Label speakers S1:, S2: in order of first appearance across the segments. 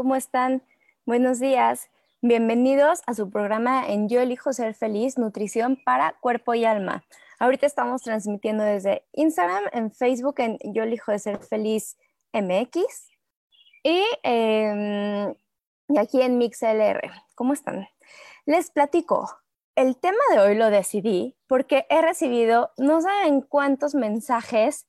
S1: ¿Cómo están? Buenos días. Bienvenidos a su programa en Yo elijo ser feliz, nutrición para cuerpo y alma. Ahorita estamos transmitiendo desde Instagram, en Facebook, en Yo elijo ser feliz MX em, y, aquí en MixLR. ¿Cómo están? Les platico. El tema de hoy lo decidí porque he recibido no saben cuántos mensajes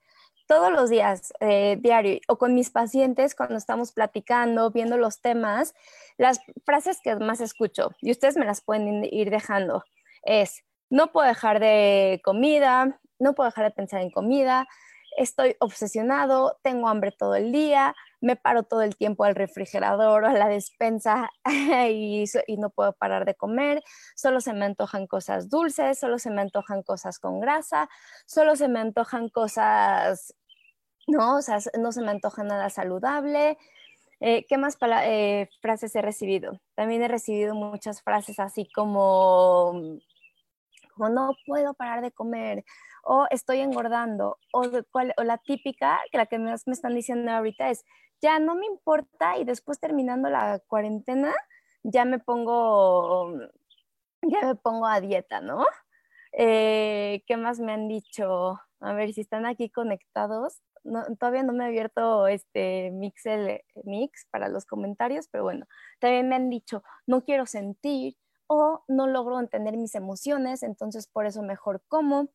S1: todos los días, eh, diario, o con mis pacientes cuando estamos platicando, viendo los temas, las frases que más escucho, y ustedes me las pueden ir dejando, es, no puedo dejar de comida, no puedo dejar de pensar en comida, estoy obsesionado, tengo hambre todo el día, me paro todo el tiempo al refrigerador o a la despensa y, y, no puedo parar de comer, solo se me antojan cosas dulces, solo se me antojan cosas con grasa, solo se me antojan cosas ¿no? O sea, no se me antoja nada saludable. Eh, ¿Qué más eh, frases he recibido? También he recibido muchas frases así como, como no puedo parar de comer, o estoy engordando, o, la típica, que la que más me están diciendo ahorita es, ya no me importa y después terminando la cuarentena, ya me pongo, ya me pongo a dieta, ¿no? Eh, ¿Qué más me han dicho? A ver si están aquí conectados todavía no me he abierto este Mixel Mix para los comentarios, pero bueno, también me han dicho, no quiero sentir o no logro entender mis emociones, entonces por eso mejor como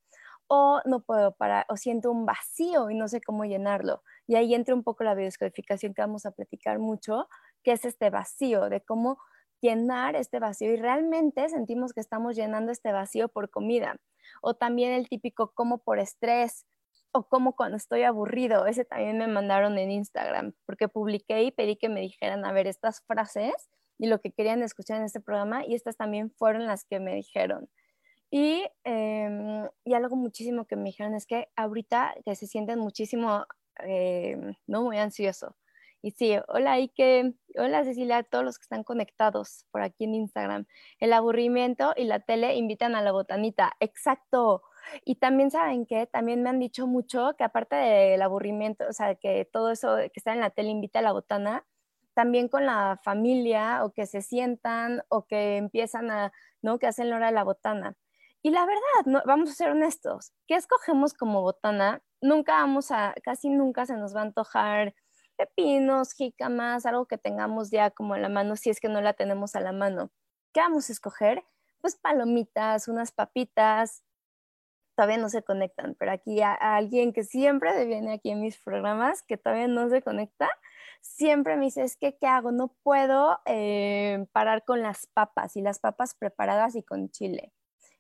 S1: o no puedo parar o siento un vacío y no sé cómo llenarlo. Y ahí entra un poco la biodescodificación que vamos a platicar mucho, que es este vacío, de cómo llenar este vacío y realmente sentimos que estamos llenando este vacío por comida. O también el típico como por estrés, o como cuando estoy aburrido. Ese también me mandaron en Instagram, porque publiqué y pedí que me dijeran, a ver, estas frases y lo que querían escuchar en este programa, y estas también fueron las que me dijeron. Y, em, y algo muchísimo que me dijeron es que ahorita que se sienten muchísimo, em, no muy ansioso. Y sí, hola Ike, hola Cecilia, a todos los que están conectados por aquí en Instagram. El aburrimiento y la tele invitan a la botanita. Exacto. Y también saben que también me han dicho mucho que aparte del aburrimiento, o sea, que todo eso que está en la tele invita a la botana, también con la familia o que se sientan o que empiezan a, ¿no? Que hacen la hora de la botana. Y la verdad, vamos a ser honestos, ¿qué escogemos como botana? Nunca vamos a, casi nunca se nos va a antojar pepinos, jícamas, algo que tengamos ya como en la mano, si es que no la tenemos a la mano. ¿Qué vamos a escoger? Pues palomitas, unas papitas, todavía no se conectan, pero aquí a, alguien que siempre viene aquí en mis programas, que todavía no se conecta, siempre me dice, es que, ¿qué hago? No puedo eh, parar con las papas y las papas preparadas y con chile.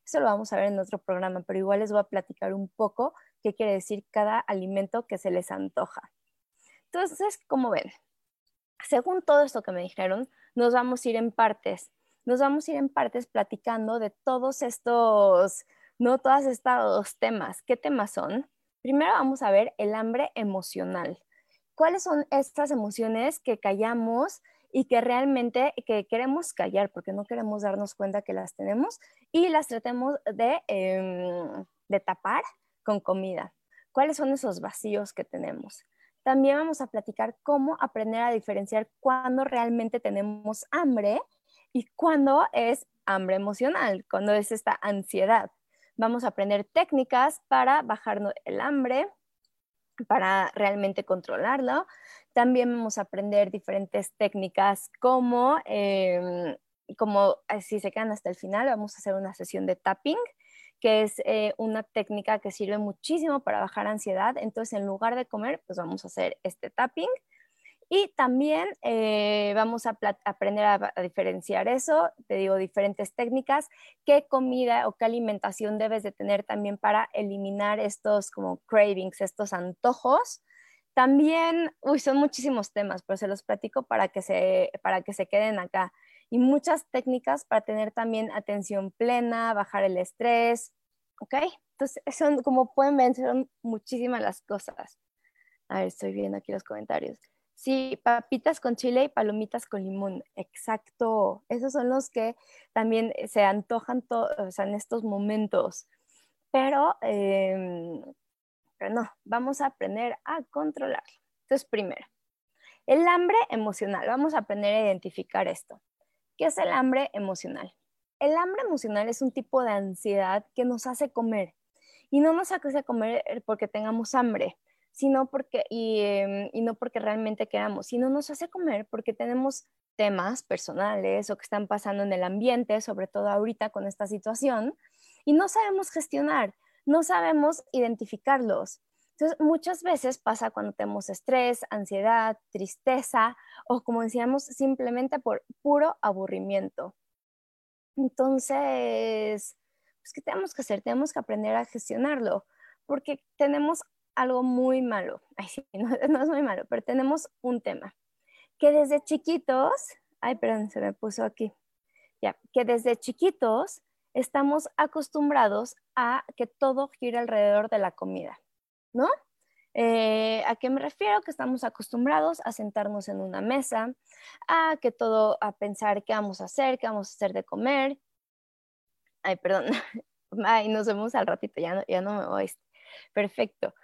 S1: Eso lo vamos a ver en otro programa, pero igual les voy a platicar un poco qué quiere decir cada alimento que se les antoja. Entonces, como ven, según todo esto que me dijeron, nos vamos a ir en partes. Nos vamos a ir en partes platicando de todos estos no todos estos temas. ¿Qué temas son? Primero vamos a ver el hambre emocional. ¿Cuáles son estas emociones que callamos y que realmente que queremos callar porque no queremos darnos cuenta que las tenemos y las tratemos de, em, de tapar con comida? ¿Cuáles son esos vacíos que tenemos? También vamos a platicar cómo aprender a diferenciar cuándo realmente tenemos hambre y cuándo es hambre emocional, cuándo es esta ansiedad. Vamos a aprender técnicas para bajar el hambre, para realmente controlarlo. También vamos a aprender diferentes técnicas como, em, como eh, si se quedan hasta el final, vamos a hacer una sesión de tapping, que es eh, una técnica que sirve muchísimo para bajar ansiedad. Entonces, en lugar de comer, pues vamos a hacer este tapping. Y también eh, vamos a aprender a, diferenciar eso, te digo, diferentes técnicas, qué comida o qué alimentación debes de tener también para eliminar estos como cravings, estos antojos. También, uy, son muchísimos temas, pero se los platico para que se, para que se queden acá. Y muchas técnicas para tener también atención plena, bajar el estrés, ¿ok? Entonces, son, como pueden ver, son muchísimas las cosas. A ver, estoy viendo aquí los comentarios. Sí, papitas con chile y palomitas con limón, exacto. Esos son los que también se antojan o sea, en estos momentos. Pero, em, pero no, vamos a aprender a controlarlo. Entonces, primero, el hambre emocional. Vamos a aprender a identificar esto. ¿Qué es el hambre emocional? El hambre emocional es un tipo de ansiedad que nos hace comer. Y no nos hace comer porque tengamos hambre, sino porque, em, y, no porque realmente queramos, sino nos hace comer porque tenemos temas personales o que están pasando en el ambiente, sobre todo ahorita con esta situación, y no sabemos gestionar, no sabemos identificarlos. Entonces, muchas veces pasa cuando tenemos estrés, ansiedad, tristeza o, como decíamos, simplemente por puro aburrimiento. Entonces, pues, ¿qué tenemos que hacer? Tenemos que aprender a gestionarlo porque tenemos algo muy malo. Ay, sí, no, es muy malo, pero tenemos un tema. Que desde chiquitos, ay, perdón, se me puso aquí. Ya, que desde chiquitos estamos acostumbrados a que todo gira alrededor de la comida, ¿no? Eh, ¿A qué me refiero? Que estamos acostumbrados a sentarnos en una mesa, a que todo, a pensar qué vamos a hacer, qué vamos a hacer de comer. Ay, perdón. Ay, nos vemos al ratito, ya no, ya no me voy. Perfecto.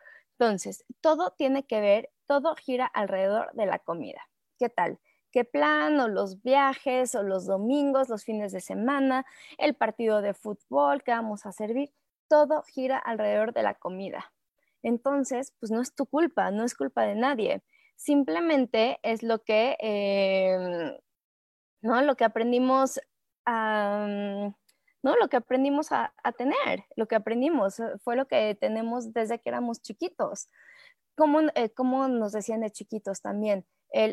S1: Entonces, todo tiene que ver, todo gira alrededor de la comida. ¿Qué tal? ¿Qué plan o los viajes o los domingos, los fines de semana, el partido de fútbol que vamos a servir? Todo gira alrededor de la comida. Entonces, pues no es tu culpa, no es culpa de nadie. Simplemente es lo que, em, ¿no? Lo que aprendimos a... ¿no? Lo que aprendimos a, tener, lo que aprendimos, eh, fue lo que tenemos desde que éramos chiquitos. Como, eh, nos decían de chiquitos también,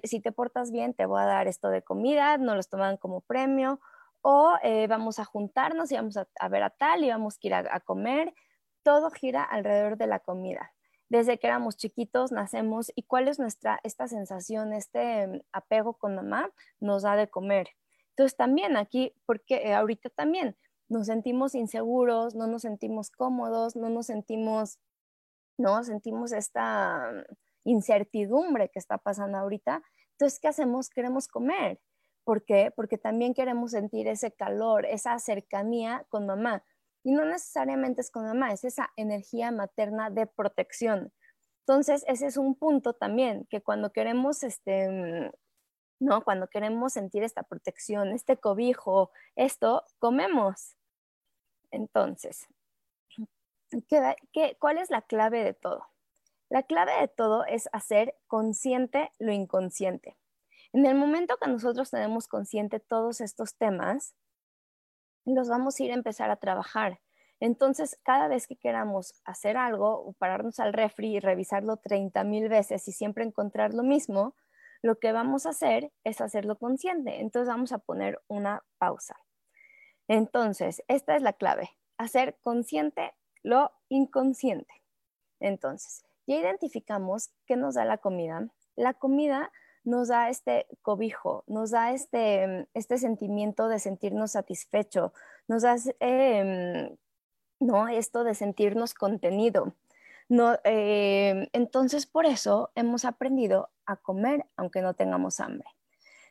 S1: si te portas bien, te voy a dar esto de comida, no los toman como premio, o eh, vamos a juntarnos y vamos a, ver a tal y vamos a ir a, comer. Todo gira alrededor de la comida. Desde que éramos chiquitos nacemos y cuál es nuestra, esta sensación, este mm, apego con mamá nos da de comer. Entonces también aquí, porque ahorita también, nos sentimos inseguros, no nos sentimos cómodos, no nos sentimos, no sentimos esta mm, incertidumbre que está pasando ahorita. Entonces, ¿qué hacemos? Queremos comer. ¿Por qué? Porque también queremos sentir ese calor, esa cercanía con mamá. Y no necesariamente es con mamá, es esa energía materna de protección. Entonces, ese es un punto también, que cuando queremos, este, mm, ¿no? Cuando queremos sentir esta protección, este cobijo, esto, comemos. Entonces, cuál es la clave de todo? La clave de todo es hacer consciente lo inconsciente. En el momento que nosotros tenemos consciente todos estos temas, los vamos a ir a empezar a trabajar. Entonces, cada vez que queramos hacer algo o pararnos al refri y revisarlo 30 mil veces y siempre encontrar lo mismo, lo que vamos a hacer es hacerlo consciente. Entonces, vamos a poner una pausa. Entonces, esta es la clave, hacer consciente lo inconsciente. Entonces, ya identificamos qué nos da la comida. La comida nos da este cobijo, nos da este, este sentimiento de sentirnos satisfecho, nos da em, ¿no? esto de sentirnos contenido. No, em, entonces, por eso hemos aprendido a comer aunque no tengamos hambre.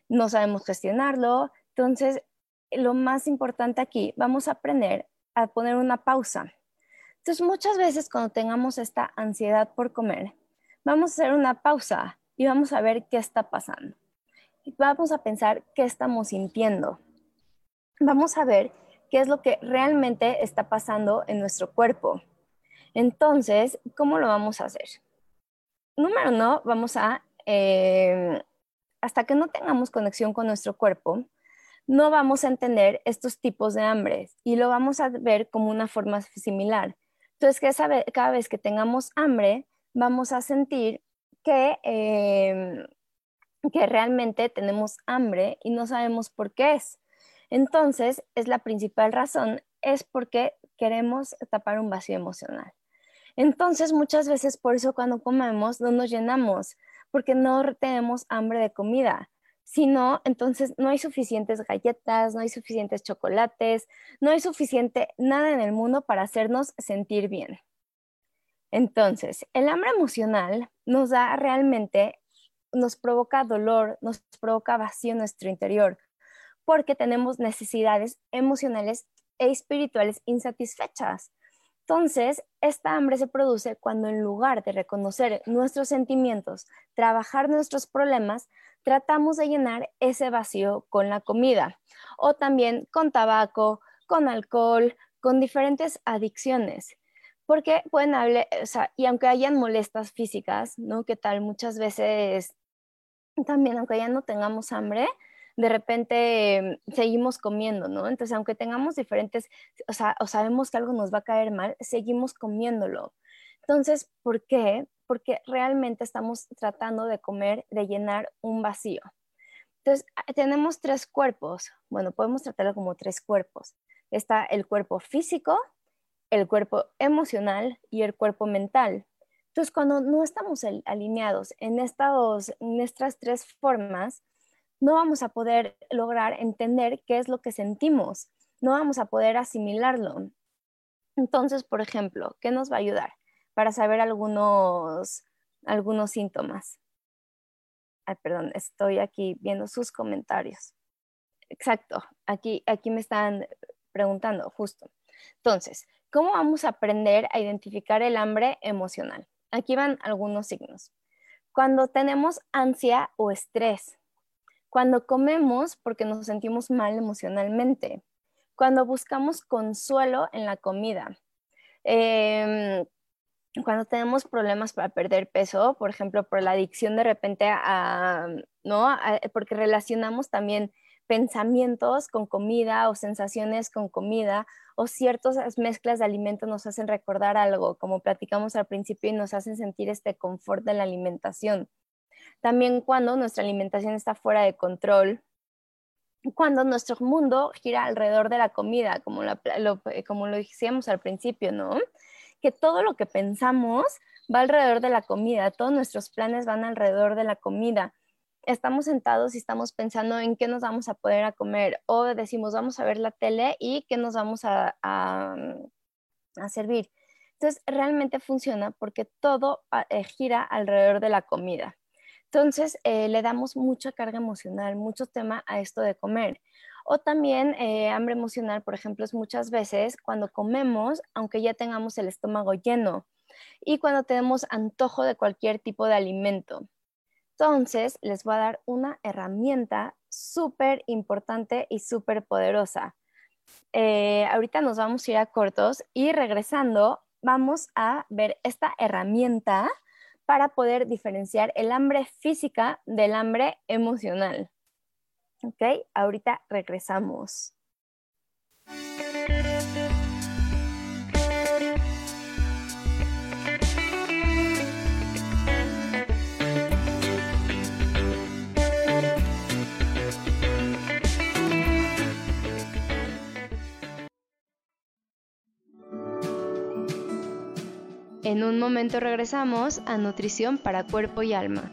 S1: No sabemos gestionarlo, entonces lo más importante aquí, vamos a aprender a poner una pausa. Entonces, muchas veces cuando tengamos esta ansiedad por comer, vamos a hacer una pausa y vamos a ver qué está pasando. Vamos a pensar qué estamos sintiendo. Vamos a ver qué es lo que realmente está pasando en nuestro cuerpo. Entonces, ¿cómo lo vamos a hacer? Número uno, vamos a, eh, hasta que no tengamos conexión con nuestro cuerpo, no vamos a entender estos tipos de hambre y lo vamos a ver como una forma similar. Entonces, que cada vez que tengamos hambre, vamos a sentir que, em, que realmente tenemos hambre y no sabemos por qué es. Entonces, es la principal razón, es porque queremos tapar un vacío emocional. Entonces, muchas veces por eso cuando comemos no nos llenamos, porque no tenemos hambre de comida. Si no, entonces no hay suficientes galletas, no hay suficientes chocolates, no hay suficiente nada en el mundo para hacernos sentir bien. Entonces, el hambre emocional nos da realmente, nos provoca dolor, nos provoca vacío en nuestro interior, porque tenemos necesidades emocionales e espirituales insatisfechas. Entonces, esta hambre se produce cuando en lugar de reconocer nuestros sentimientos, trabajar nuestros problemas, tratamos de llenar ese vacío con la comida o también con tabaco, con alcohol, con diferentes adicciones. Porque pueden hablar, o sea, y aunque hayan molestas físicas, ¿no? ¿Qué tal? Muchas veces también, aunque ya no tengamos hambre, de repente seguimos comiendo, ¿no? Entonces, aunque tengamos diferentes, o sea, o sabemos que algo nos va a caer mal, seguimos comiéndolo. Entonces, ¿por qué? Porque realmente estamos tratando de comer, de llenar un vacío. Entonces, tenemos tres cuerpos. Bueno, podemos tratarlo como tres cuerpos. Está el cuerpo físico, el cuerpo emocional y el cuerpo mental. Entonces, cuando no estamos alineados en, en estas tres formas, no vamos a poder lograr entender qué es lo que sentimos, no vamos a poder asimilarlo. Entonces, por ejemplo, ¿qué nos va a ayudar para saber algunos, algunos síntomas? Perdón, estoy aquí viendo sus comentarios. Exacto, aquí, aquí me están preguntando justo. Entonces, ¿cómo vamos a aprender a identificar el hambre emocional? Aquí van algunos signos. Cuando tenemos ansia o estrés, cuando comemos porque nos sentimos mal emocionalmente, cuando buscamos consuelo en la comida, em, cuando tenemos problemas para perder peso, por ejemplo, por la adicción de repente a, ¿no? porque relacionamos también pensamientos con comida o sensaciones con comida o ciertas mezclas de alimentos nos hacen recordar algo, como platicamos al principio, y nos hacen sentir este confort de la alimentación. También cuando nuestra alimentación está fuera de control, cuando nuestro mundo gira alrededor de la comida, como, lo, como lo decíamos al principio, ¿no? Que todo lo que pensamos va alrededor de la comida, todos nuestros planes van alrededor de la comida. Estamos sentados y estamos pensando en qué nos vamos a poder a comer o decimos vamos a ver la tele y qué nos vamos a, a, servir. Entonces, realmente funciona porque todo eh, gira alrededor de la comida. Entonces, eh, le damos mucha carga emocional, mucho tema a esto de comer. O también eh, hambre emocional, por ejemplo, es muchas veces cuando comemos, aunque ya tengamos el estómago lleno, y cuando tenemos antojo de cualquier tipo de alimento. Entonces, les voy a dar una herramienta súper importante y súper poderosa. Eh, ahorita nos vamos a ir a cortos y regresando, vamos a ver esta herramienta para poder diferenciar el hambre física del hambre emocional. ¿Ok? Ahorita regresamos. En un momento regresamos a Nutrición para Cuerpo y Alma.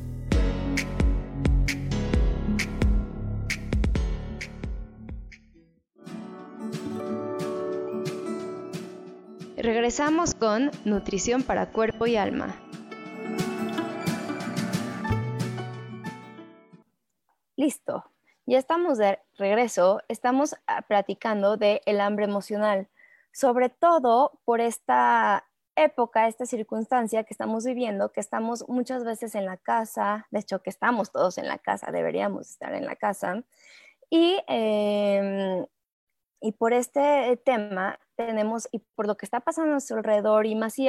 S1: Regresamos con Nutrición para Cuerpo y Alma. Listo, ya estamos de regreso, estamos ah, platicando de el hambre emocional, sobre todo por esta época, esta circunstancia que estamos viviendo, que estamos muchas veces en la casa, de hecho que estamos todos en la casa, deberíamos estar en la casa, y, em, y por este tema tenemos, y por lo que está pasando a nuestro alrededor, y más si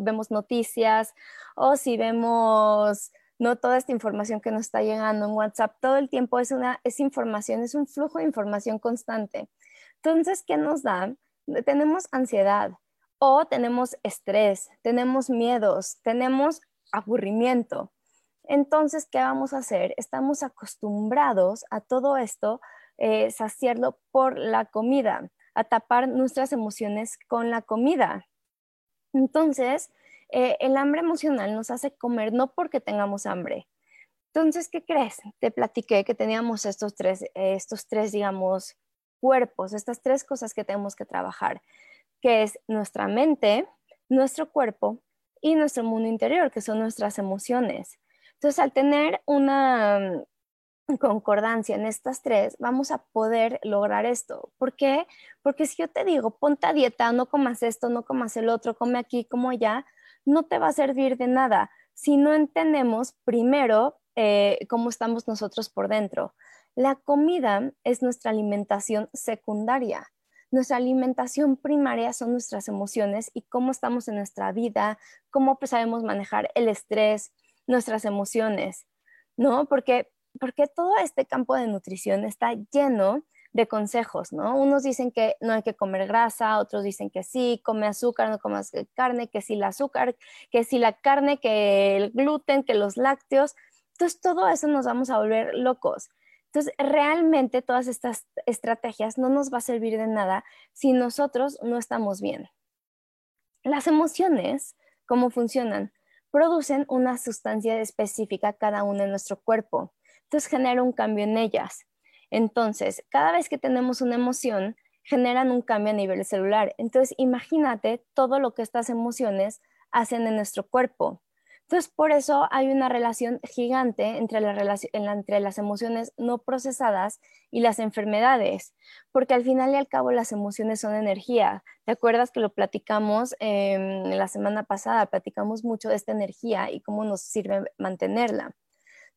S1: vemos noticias o si vemos no toda esta información que nos está llegando en WhatsApp, todo el tiempo es una es información, es un flujo de información constante. Entonces, ¿qué nos da? Tenemos ansiedad o tenemos estrés, tenemos miedos, tenemos aburrimiento. Entonces, ¿qué vamos a hacer? Estamos acostumbrados a todo esto, eh, saciarlo por la comida, a tapar nuestras emociones con la comida. Entonces, eh, el hambre emocional nos hace comer no porque tengamos hambre. Entonces, ¿qué crees? Te platiqué que teníamos estos tres, estos tres, digamos, cuerpos, estas tres cosas que tenemos que trabajar, que es nuestra mente, nuestro cuerpo y nuestro mundo interior, que son nuestras emociones. Entonces, al tener una concordancia en estas tres, vamos a poder lograr esto. ¿Por qué? Porque si yo te digo, ponte a dieta, no comas esto, no comas el otro, come aquí, como allá, no te va a servir de nada si no entendemos primero eh, cómo estamos nosotros por dentro. La comida es nuestra alimentación secundaria. Nuestra alimentación primaria son nuestras emociones y cómo estamos en nuestra vida, cómo sabemos manejar el estrés, nuestras emociones, ¿no? Porque, porque todo este campo de nutrición está lleno de consejos, ¿no? Unos dicen que no hay que comer grasa, otros dicen que sí, come azúcar, no comas carne, que sí el azúcar, que sí la carne, que el gluten, que los lácteos. Entonces, todo eso nos vamos a volver locos. Entonces, realmente todas estas estrategias no nos va a servir de nada si nosotros no estamos bien. Las emociones, ¿cómo funcionan? Producen una sustancia específica cada una en nuestro cuerpo. Entonces, genera un cambio en ellas. Entonces, cada vez que tenemos una emoción, generan un cambio a nivel celular. Entonces, imagínate todo lo que estas emociones hacen en nuestro cuerpo. Entonces, por eso hay una relación gigante entre, entre las emociones no procesadas y las enfermedades, porque al final y al cabo las emociones son energía. ¿Te acuerdas que lo platicamos em, la semana pasada? Platicamos mucho de esta energía y cómo nos sirve mantenerla.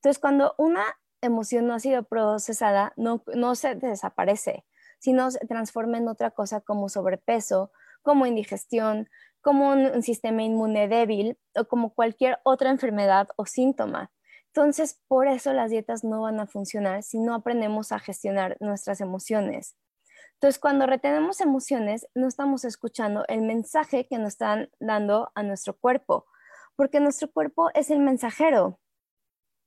S1: Entonces, cuando una emoción no ha sido procesada, no, no se desaparece, sino se transforma en otra cosa como sobrepeso, como indigestión, como un, sistema inmune débil o como cualquier otra enfermedad o síntoma. Entonces, por eso las dietas no van a funcionar si no aprendemos a gestionar nuestras emociones. Entonces, cuando retenemos emociones, no estamos escuchando el mensaje que nos están dando a nuestro cuerpo, porque nuestro cuerpo es el mensajero.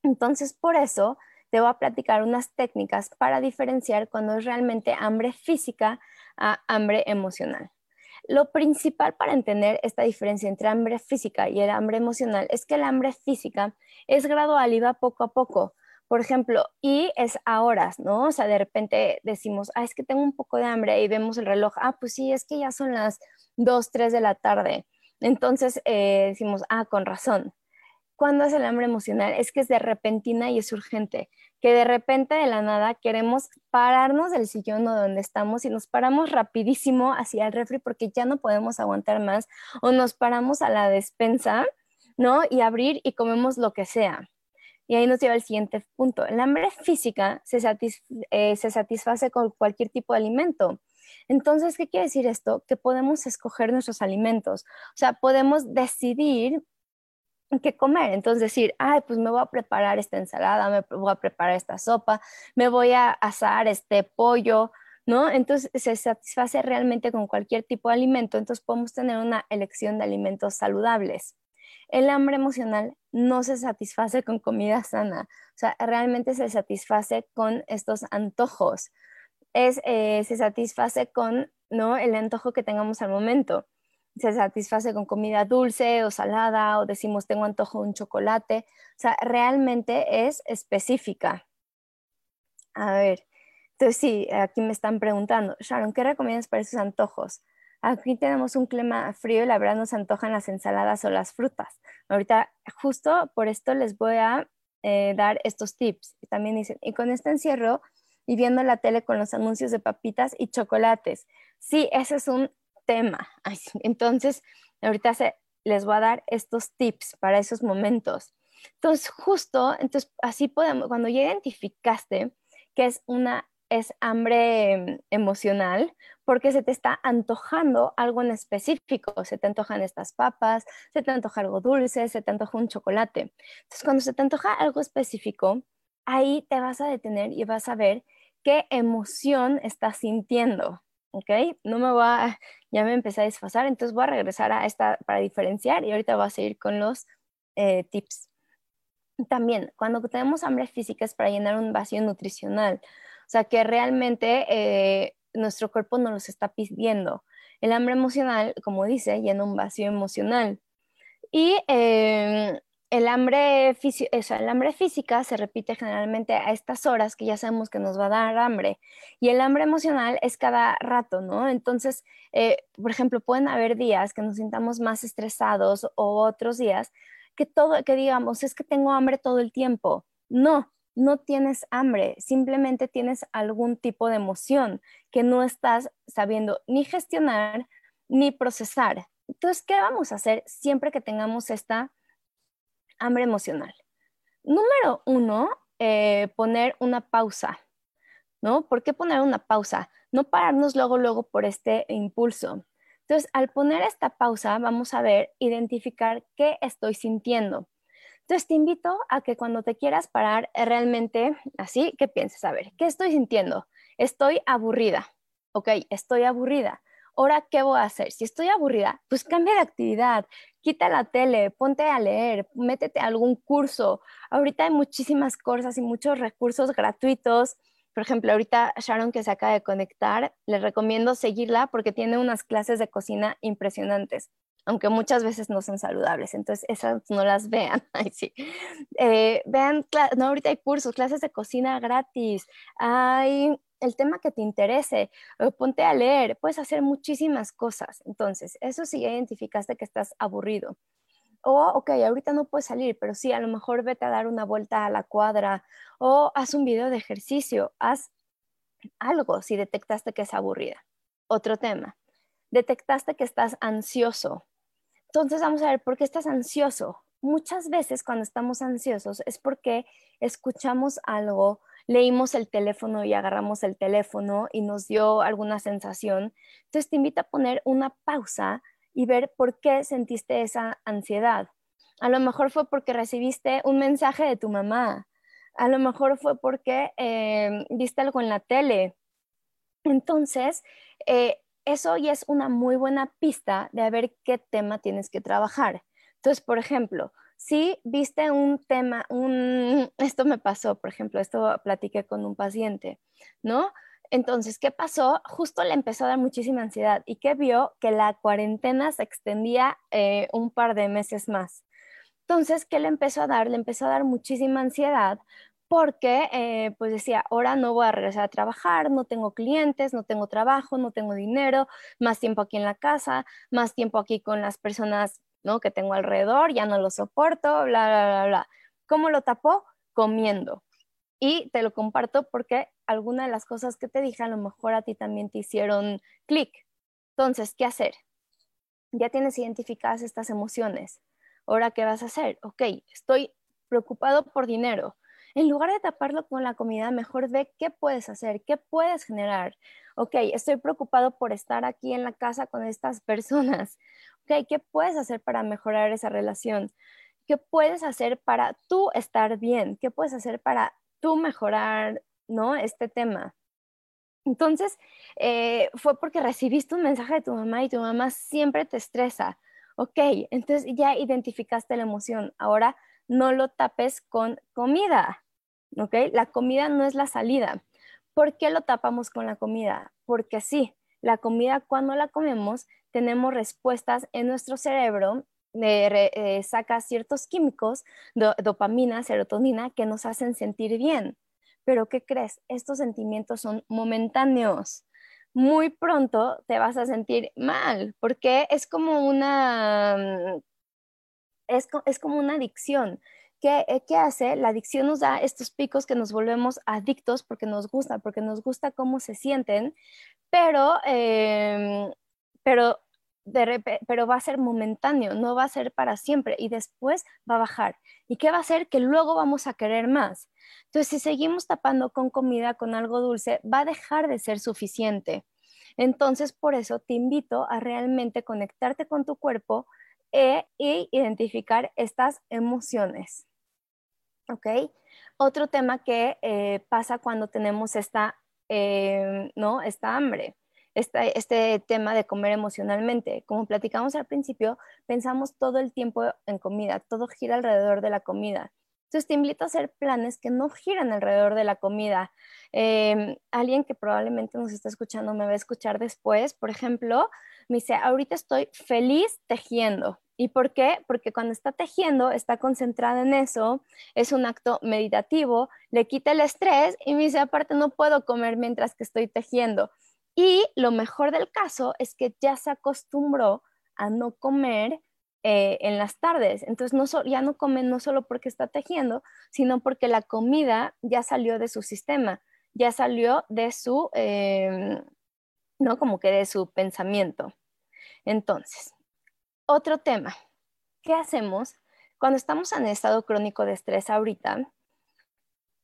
S1: Entonces, por eso te voy a platicar unas técnicas para diferenciar cuando es realmente hambre física a hambre emocional. Lo principal para entender esta diferencia entre hambre física y el hambre emocional es que el hambre física es gradual y va poco a poco. Por ejemplo, y es a horas, ¿no? O sea, de repente decimos, ah, es que tengo un poco de hambre y vemos el reloj, ah, pues sí, es que ya son las 2, 3 de la tarde. Entonces eh, decimos, ah, con razón cuando es el hambre emocional es que es de repentina y es urgente, que de repente de la nada queremos pararnos del sillón o donde estamos y nos paramos rapidísimo hacia el refri porque ya no podemos aguantar más o nos paramos a la despensa, ¿no? Y abrir y comemos lo que sea. Y ahí nos lleva al siguiente punto. El hambre física se, eh, se satisface con cualquier tipo de alimento. Entonces, ¿qué quiere decir esto? Que podemos escoger nuestros alimentos. O sea, podemos decidir qué comer. Entonces decir, ay, pues me voy a preparar esta ensalada, me voy a preparar esta sopa, me voy a asar este pollo, ¿no? Entonces se satisface realmente con cualquier tipo de alimento. Entonces podemos tener una elección de alimentos saludables. El hambre emocional no se satisface con comida sana, o sea, realmente se satisface con estos antojos. Es, eh, se satisface con ¿no? el antojo que tengamos al momento se satisface con comida dulce o salada o decimos tengo antojo de un chocolate. O sea, realmente es específica. A ver, entonces sí, aquí me están preguntando, Sharon, ¿qué recomiendas para esos antojos? Aquí tenemos un clima frío y la verdad nos antojan las ensaladas o las frutas. Ahorita justo por esto les voy a eh, dar estos tips. También dicen, y con este encierro y viendo la tele con los anuncios de papitas y chocolates. Sí, ese es un tema. Entonces, ahorita les voy a dar estos tips para esos momentos. Entonces, justo, entonces así podemos, cuando ya identificaste que es una es hambre em, emocional porque se te está antojando algo en específico, se te antojan estas papas, se te antoja algo dulce, se te antoja un chocolate. Entonces, cuando se te antoja algo específico, ahí te vas a detener y vas a ver qué emoción estás sintiendo. ¿Ok? No me va, ya me empecé a desfasar, entonces voy a regresar a esta para diferenciar y ahorita voy a seguir con los eh, tips. También, cuando tenemos hambre física es para llenar un vacío nutricional, o sea, que realmente eh, nuestro cuerpo nos los está pidiendo. El hambre emocional, como dice, llena un vacío emocional. Y eh, el hambre, el hambre física se repite generalmente a estas horas que ya sabemos que nos va a dar hambre y el hambre emocional es cada rato, ¿no? Entonces, eh, por ejemplo, pueden haber días que nos sintamos más estresados o otros días que todo, que digamos, es que tengo hambre todo el tiempo. No, no tienes hambre, simplemente tienes algún tipo de emoción que no estás sabiendo ni gestionar ni procesar. Entonces, ¿qué vamos a hacer siempre que tengamos esta hambre emocional. Número uno, eh, poner una pausa, ¿no? ¿Por qué poner una pausa? No pararnos luego, luego por este impulso. Entonces, al poner esta pausa, vamos a ver, identificar qué estoy sintiendo. Entonces, te invito a que cuando te quieras parar eh, realmente así, que pienses, a ver, ¿qué estoy sintiendo? Estoy aburrida. Ok, estoy aburrida. Ahora, ¿qué voy a hacer? Si estoy aburrida, pues cambia de actividad, quita la tele, ponte a leer, métete a algún curso. Ahorita hay muchísimas cosas y muchos recursos gratuitos. Por ejemplo, ahorita Sharon que se acaba de conectar, le recomiendo seguirla porque tiene unas clases de cocina impresionantes, aunque muchas veces no son saludables, entonces esas no las vean. Ay, sí. Eh, vean, no, ahorita hay cursos, clases de cocina gratis, hay el tema que te interese, ponte a leer, puedes hacer muchísimas cosas. Entonces, eso sí identificaste que estás aburrido. O, ok, ahorita no puedes salir, pero sí, a lo mejor vete a dar una vuelta a la cuadra o haz un video de ejercicio, haz algo si detectaste que es aburrida. Otro tema, detectaste que estás ansioso. Entonces vamos a ver, ¿por qué estás ansioso? Muchas veces cuando estamos ansiosos es porque escuchamos algo leímos el teléfono y agarramos el teléfono y nos dio alguna sensación. Entonces te invito a poner una pausa y ver por qué sentiste esa ansiedad. A lo mejor fue porque recibiste un mensaje de tu mamá. A lo mejor fue porque eh, viste algo en la tele. Entonces, eh, eso ya es una muy buena pista de ver qué tema tienes que trabajar. Entonces, por ejemplo, si viste un tema, un, esto me pasó, por ejemplo, esto platiqué con un paciente, ¿no? Entonces, ¿qué pasó? Justo le empezó a dar muchísima ansiedad y que vio que la cuarentena se extendía eh, un par de meses más. Entonces, ¿qué le empezó a dar? Le empezó a dar muchísima ansiedad porque eh, pues decía, ahora no voy a regresar a trabajar, no tengo clientes, no tengo trabajo, no tengo dinero, más tiempo aquí en la casa, más tiempo aquí con las personas ¿no? Que tengo alrededor, ya no lo soporto, bla, bla, bla, bla. ¿Cómo lo tapó? Comiendo. Y te lo comparto porque alguna de las cosas que te dije a lo mejor a ti también te hicieron clic. Entonces, ¿qué hacer? Ya tienes identificadas estas emociones. Ahora, ¿qué vas a hacer? Ok, estoy preocupado por dinero. En lugar de taparlo con la comida, mejor ve qué puedes hacer, qué puedes generar. Ok, estoy preocupado por estar aquí en la casa con estas personas. Ok, ¿qué puedes hacer para mejorar esa relación? ¿Qué puedes hacer para tú estar bien? ¿Qué puedes hacer para tú mejorar, ¿no? Este tema. Entonces, eh, fue porque recibiste un mensaje de tu mamá y tu mamá siempre te estresa. Ok, entonces ya identificaste la emoción. Ahora no lo tapes con comida. Ok, la comida no es la salida. ¿Por qué lo tapamos con la comida? Porque sí, la comida cuando la comemos tenemos respuestas en nuestro cerebro eh, saca ciertos químicos, dopamina, serotonina, que nos hacen sentir bien. Pero ¿qué crees? Estos sentimientos son momentáneos. Muy pronto te vas a sentir mal, porque es como una, mm, es, es como una adicción. ¿Qué, eh, ¿Qué, hace? La adicción nos da estos picos que nos volvemos adictos porque nos gusta, porque nos gusta cómo se sienten, pero, eh, pero pero va a ser momentáneo, no va a ser para siempre y después va a bajar. ¿Y qué va a hacer? Que luego vamos a querer más. Entonces, si seguimos tapando con comida, con algo dulce, va a dejar de ser suficiente. Entonces, por eso te invito a realmente conectarte con tu cuerpo e, identificar estas emociones. ¿Ok? Otro tema que eh, pasa cuando tenemos esta, eh, ¿no? esta hambre este, tema de comer emocionalmente. Como platicamos al principio, pensamos todo el tiempo en comida, todo gira alrededor de la comida. Entonces te invito a hacer planes que no giran alrededor de la comida. Em, alguien que probablemente nos está escuchando me va a escuchar después, por ejemplo, me dice, ahorita estoy feliz tejiendo. ¿Y por qué? Porque cuando está tejiendo, está concentrada en eso, es un acto meditativo, le quita el estrés y me dice, aparte no puedo comer mientras que estoy tejiendo. Y lo mejor del caso es que ya se acostumbró a no comer eh, en las tardes. Entonces no ya no come no solo porque está tejiendo, sino porque la comida ya salió de su sistema, ya salió de su, em, ¿no? Como que de su pensamiento. Entonces, otro tema. ¿Qué hacemos cuando estamos en estado crónico de estrés ahorita?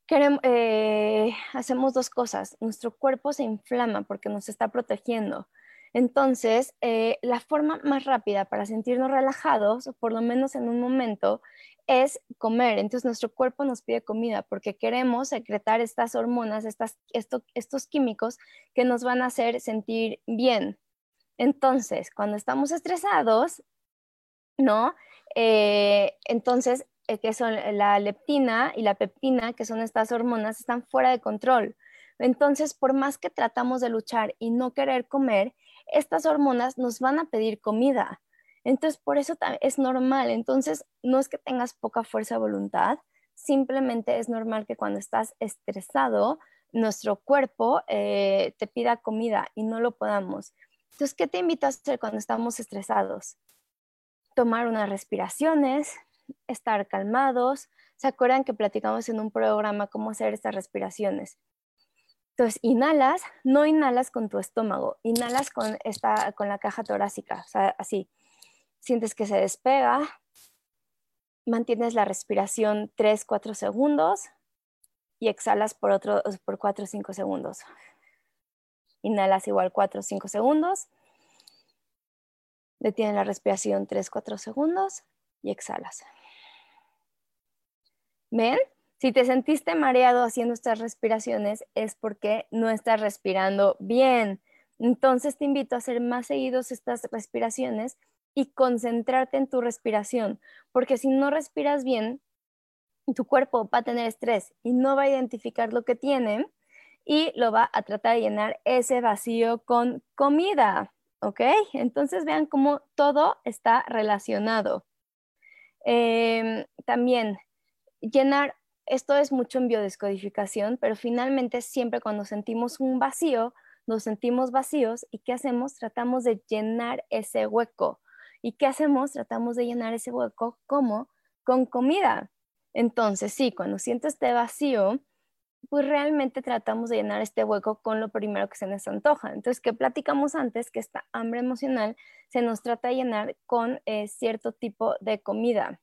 S1: Eh, hacemos dos cosas. Nuestro cuerpo se inflama porque nos está protegiendo. Entonces, eh, la forma más rápida para sentirnos relajados, por lo menos en un momento, es comer. Entonces, nuestro cuerpo nos pide comida porque queremos secretar estas hormonas, estas, estos químicos que nos van a hacer sentir bien. Entonces, cuando estamos estresados, ¿no? Eh, entonces que son la leptina y la peptina, que son estas hormonas, están fuera de control. Entonces, por más que tratamos de luchar y no querer comer, estas hormonas nos van a pedir comida. Entonces, por eso es normal. Entonces, no es que tengas poca fuerza de voluntad, simplemente es normal que cuando estás estresado, nuestro cuerpo eh, te pida comida y no lo podamos. Entonces, ¿qué te invito a hacer cuando estamos estresados? Tomar unas respiraciones, estar calmados. ¿Se acuerdan que platicamos en un programa cómo hacer estas respiraciones? Entonces, inhalas, no inhalas con tu estómago, inhalas con, esta, con la caja torácica, o sea, así. Sientes que se despega, mantienes la respiración 3, 4 segundos y exhalas por, otro, por 4 o 5 segundos. Inhalas igual 4 o 5 segundos, detienes la respiración 3, 4 segundos y exhalas. ¿Ven? Si te sentiste mareado haciendo estas respiraciones es porque no estás respirando bien. Entonces te invito a hacer más seguidos estas respiraciones y concentrarte en tu respiración, porque si no respiras bien, tu cuerpo va a tener estrés y no va a identificar lo que tiene y lo va a tratar de llenar ese vacío con comida, ¿ok? Entonces vean cómo todo está relacionado. Em, también llenar, esto es mucho en biodescodificación, pero finalmente siempre cuando sentimos un vacío, nos sentimos vacíos y ¿qué hacemos? Tratamos de llenar ese hueco. ¿Y qué hacemos? Tratamos de llenar ese hueco como con comida. Entonces, sí, cuando siento este vacío, pues realmente tratamos de llenar este hueco con lo primero que se nos antoja. Entonces, ¿qué platicamos antes? Que esta hambre emocional se nos trata de llenar con eh, cierto tipo de comida.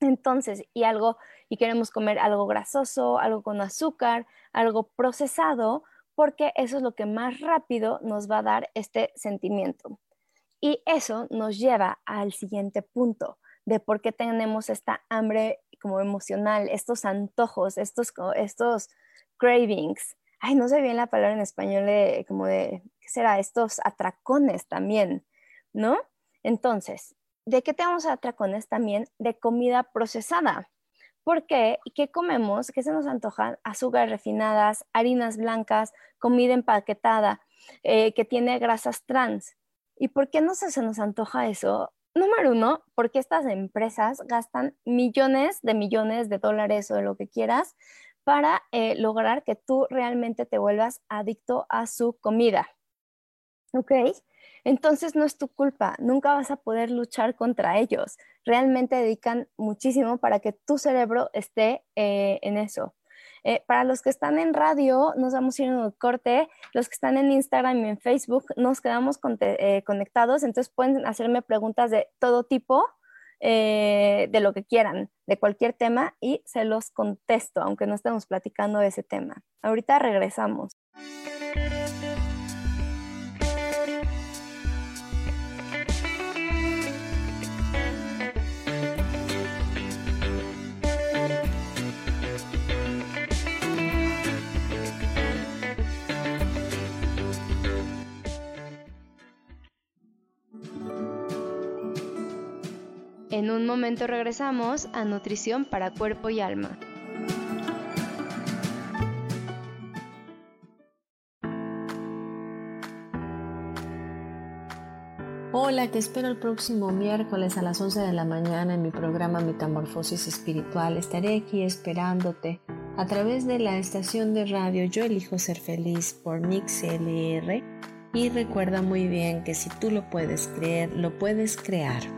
S1: Entonces, y algo, y queremos comer algo grasoso, algo con azúcar, algo procesado, porque eso es lo que más rápido nos va a dar este sentimiento. Y eso nos lleva al siguiente punto de por qué tenemos esta hambre como emocional, estos antojos, estos, estos cravings. Ay, no sé bien la palabra en español de, como de, ¿qué será? Estos atracones también, ¿no? Entonces, ¿de qué tenemos atracones también? De comida procesada. ¿Por qué? ¿Qué comemos? ¿Qué se nos antoja? Azúcares refinadas, harinas blancas, comida empaquetada, eh, que tiene grasas trans. ¿Y por qué no se nos antoja eso? Número uno, porque estas empresas gastan millones de millones de dólares o de lo que quieras para eh, lograr que tú realmente te vuelvas adicto a su comida. ¿Ok? Entonces no es tu culpa, nunca vas a poder luchar contra ellos. Realmente dedican muchísimo para que tu cerebro esté eh, en eso. Eh, para los que están en radio, nos vamos a ir un corte. Los que están en Instagram y en Facebook, nos quedamos eh, conectados. Entonces pueden hacerme preguntas de todo tipo, de lo que quieran, de cualquier tema, y se los contesto, aunque no estemos platicando de ese tema. Ahorita regresamos. En un momento regresamos a Nutrición para Cuerpo y Alma.
S2: Hola, te espero el próximo miércoles a las 11 de la mañana en mi programa Metamorfosis Espiritual. Estaré aquí esperándote a través de la estación de radio Yo elijo ser feliz por Mix LR. Y recuerda muy bien que si tú lo puedes creer, lo puedes crear.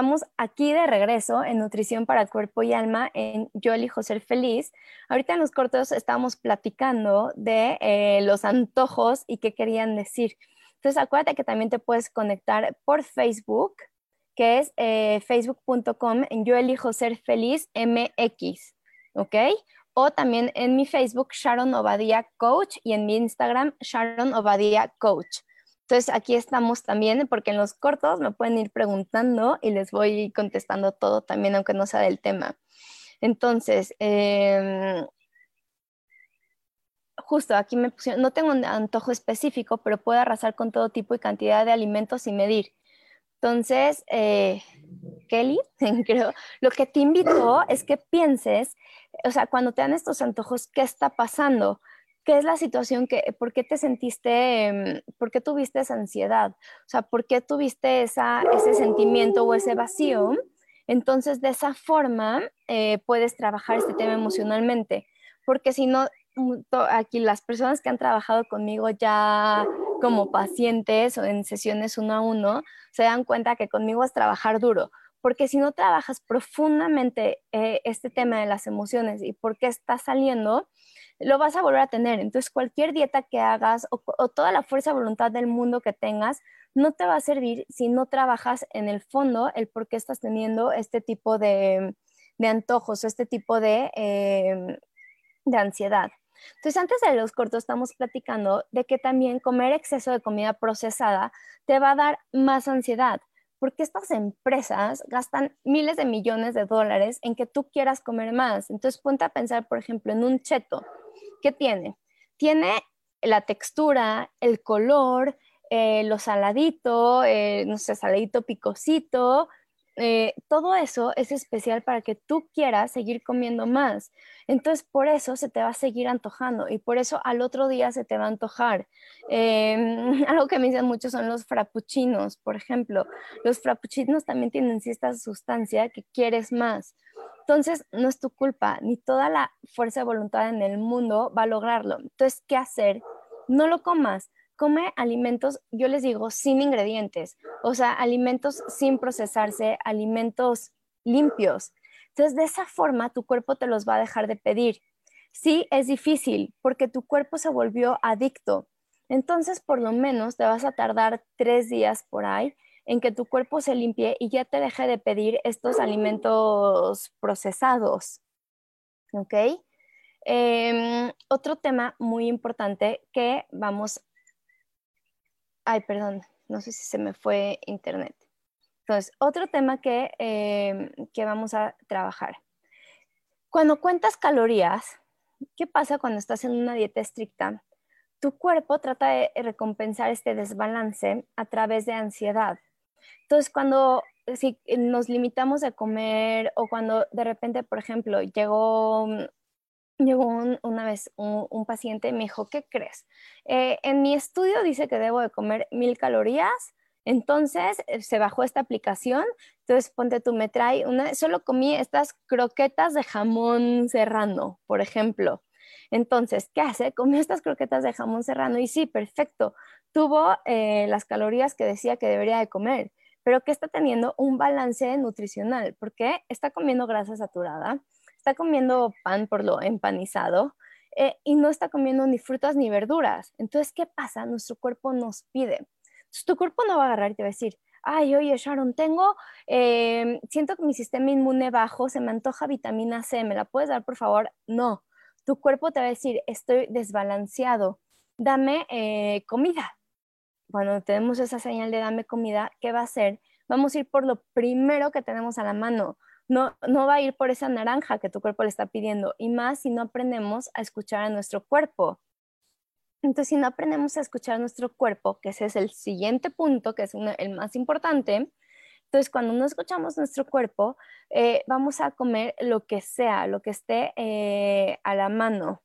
S1: Estamos aquí de regreso en Nutrición para Cuerpo y Alma en Yo elijo ser feliz. Ahorita en los cortos estábamos platicando de eh, los antojos y qué querían decir. Entonces acuérdate que también te puedes conectar por Facebook, que es eh, facebook.com en Yo elijo ser feliz MX, ¿ok? O también en mi Facebook Sharon Obadía Coach y en mi Instagram Sharon Obadía Coach. Entonces aquí estamos también porque en los cortos me pueden ir preguntando y les voy contestando todo también, aunque no sea del tema. Entonces, em, justo aquí me pusieron, no tengo un antojo específico, pero puedo arrasar con todo tipo y cantidad de alimentos y medir. Entonces, eh, Kelly, creo, lo que te invito es que pienses, o sea, cuando te dan estos antojos, ¿qué está pasando? ¿Qué es la situación que, por qué te sentiste, em, por qué tuviste esa ansiedad? O sea, ¿por qué tuviste esa, ese sentimiento o ese vacío? Entonces, de esa forma, eh, puedes trabajar este tema emocionalmente, porque si no, aquí las personas que han trabajado conmigo ya como pacientes o en sesiones uno a uno, se dan cuenta que conmigo es trabajar duro, porque si no trabajas profundamente eh, este tema de las emociones y por qué está saliendo, lo vas a volver a tener. Entonces, cualquier dieta que hagas o, toda la fuerza de voluntad del mundo que tengas, no te va a servir si no trabajas en el fondo el por qué estás teniendo este tipo de, antojos o este tipo de, eh, de ansiedad. Entonces, antes de los cortos estamos platicando de que también comer exceso de comida procesada te va a dar más ansiedad, porque estas empresas gastan miles de millones de dólares en que tú quieras comer más. Entonces, ponte a pensar, por ejemplo, en un cheto. ¿Qué tiene? Tiene la textura, el color, eh, lo saladito, eh, no sé, saladito picosito, eh, todo eso es especial para que tú quieras seguir comiendo más. Entonces, por eso se te va a seguir antojando y por eso al otro día se te va a antojar. Em, algo que me dicen mucho son los frappuccinos, por ejemplo. Los frappuccinos también tienen cierta sustancia que quieres más. Entonces, no es tu culpa, ni toda la fuerza de voluntad en el mundo va a lograrlo. Entonces, ¿qué hacer? No lo comas come alimentos, yo les digo, sin ingredientes, o sea, alimentos sin procesarse, alimentos limpios. Entonces, de esa forma, tu cuerpo te los va a dejar de pedir. Sí, es difícil porque tu cuerpo se volvió adicto. Entonces, por lo menos te vas a tardar tres días por ahí en que tu cuerpo se limpie y ya te deje de pedir estos alimentos procesados. ¿Ok? Em, otro tema muy importante que vamos Ay, perdón, no sé si se me fue internet. Entonces, otro tema que, em, que vamos a trabajar. Cuando cuentas calorías, ¿qué pasa cuando estás en una dieta estricta? Tu cuerpo trata de recompensar este desbalance a través de ansiedad. Entonces, cuando si nos limitamos a comer o cuando de repente, por ejemplo, llegó llegó una vez un, paciente y me dijo, ¿qué crees? Eh, en mi estudio dice que debo de comer mil calorías, entonces eh, se bajó esta aplicación, entonces ponte tú, me trae una, solo comí estas croquetas de jamón serrano, por ejemplo. Entonces, ¿qué hace? Comió estas croquetas de jamón serrano y sí, perfecto, tuvo eh, las calorías que decía que debería de comer, pero que está teniendo un balance nutricional, porque está comiendo grasa saturada, está comiendo pan por lo empanizado eh, y no está comiendo ni frutas ni verduras. Entonces, ¿qué pasa? Nuestro cuerpo nos pide. tu cuerpo no va a agarrar y te va a decir, ay, oye, Sharon, tengo, em, siento que mi sistema inmune bajo, se me antoja vitamina C, ¿me la puedes dar, por favor? No, tu cuerpo te va a decir, estoy desbalanceado, dame eh, comida. Cuando tenemos esa señal de dame comida, ¿qué va a hacer? Vamos a ir por lo primero que tenemos a la mano, no, va a ir por esa naranja que tu cuerpo le está pidiendo, y más si no aprendemos a escuchar a nuestro cuerpo. Entonces, si no aprendemos a escuchar a nuestro cuerpo, que ese es el siguiente punto, que es el más importante, entonces cuando no escuchamos nuestro cuerpo, eh, vamos a comer lo que sea, lo que esté eh, a la mano.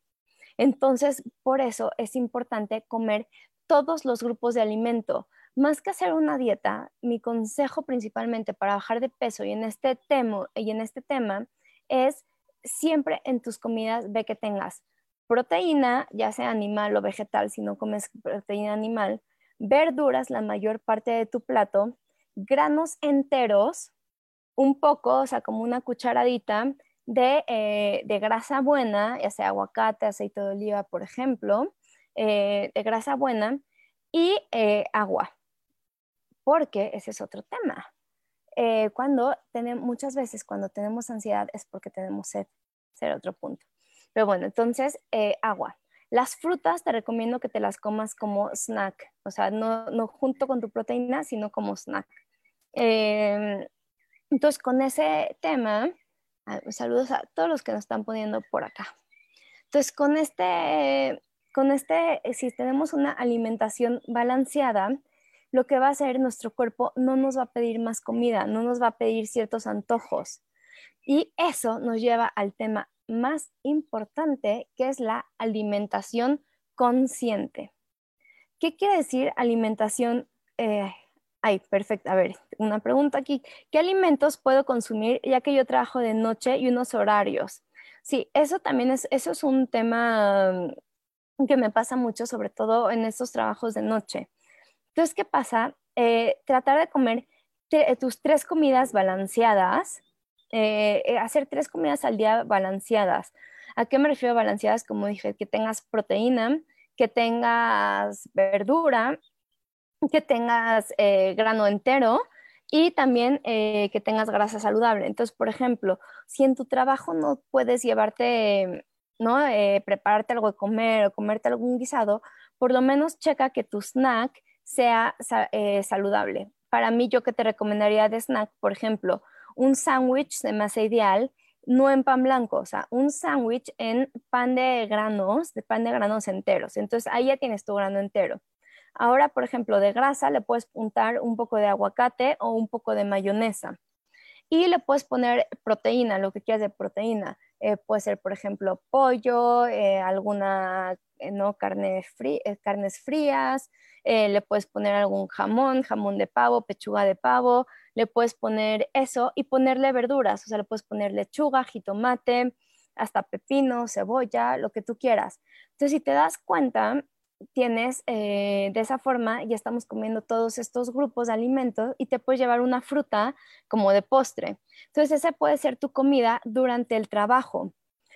S1: Entonces, por eso es importante comer todos los grupos de alimento, más que hacer una dieta, mi consejo principalmente para bajar de peso y en este tema, y en este tema es siempre en tus comidas ve que tengas proteína, ya sea animal o vegetal, si no comes proteína animal, verduras la mayor parte de tu plato, granos enteros, un poco, o sea, como una cucharadita de, eh, grasa buena, ya sea aguacate, aceite de oliva, por ejemplo, eh, de grasa buena, y eh, agua porque ese es otro tema. Eh, cuando tenemos, muchas veces cuando tenemos ansiedad es porque tenemos sed, ser otro punto. Pero bueno, entonces, eh, agua. Las frutas te recomiendo que te las comas como snack, o sea, no, no junto con tu proteína, sino como snack. Em, entonces, con ese tema, saludos a todos los que nos están poniendo por acá. Entonces, con este, con este, si tenemos una alimentación balanceada, lo que va a hacer nuestro cuerpo no nos va a pedir más comida, no nos va a pedir ciertos antojos. Y eso nos lleva al tema más importante, que es la alimentación consciente. ¿Qué quiere decir alimentación, eh, Ay, perfecto. A ver, una pregunta aquí. ¿Qué alimentos puedo consumir ya que yo trabajo de noche y unos horarios? Sí, eso también es, eso es un tema mm, que me pasa mucho, sobre todo en estos trabajos de noche. Entonces, ¿qué pasa? Eh, tratar de comer tus tres comidas balanceadas, eh, eh, hacer tres comidas al día balanceadas. ¿A qué me refiero balanceadas? Como dije, que tengas proteína, que tengas verdura, que tengas grano entero y también que tengas grasa saludable. Entonces, por ejemplo, si en tu trabajo no puedes llevarte, ¿no? prepararte algo de comer o comerte algún guisado, por lo menos checa que tu snack sea saludable para mí yo que te recomendaría de snack, por ejemplo, un sándwich se me hace ideal, no en pan blanco, o sea, un sándwich en pan de granos, de pan de granos enteros. Entonces ahí ya tienes tu grano entero. Ahora, por ejemplo, de grasa le puedes untar un poco de aguacate o un poco de mayonesa. Y le puedes poner proteína, lo que quieras de proteína. Eh, puede ser, por ejemplo, pollo, eh, alguna, eh, ¿no? Carne carnes frías, eh, le puedes poner algún jamón, jamón de pavo, pechuga de pavo, le puedes poner eso y ponerle verduras, o sea, le puedes poner lechuga, jitomate, hasta pepino, cebolla, lo que tú quieras. Entonces, si te das cuenta, tienes eh, de esa forma, ya estamos comiendo todos estos grupos de alimentos y te puedes llevar una fruta como de postre. Entonces, esa puede ser tu comida durante el trabajo.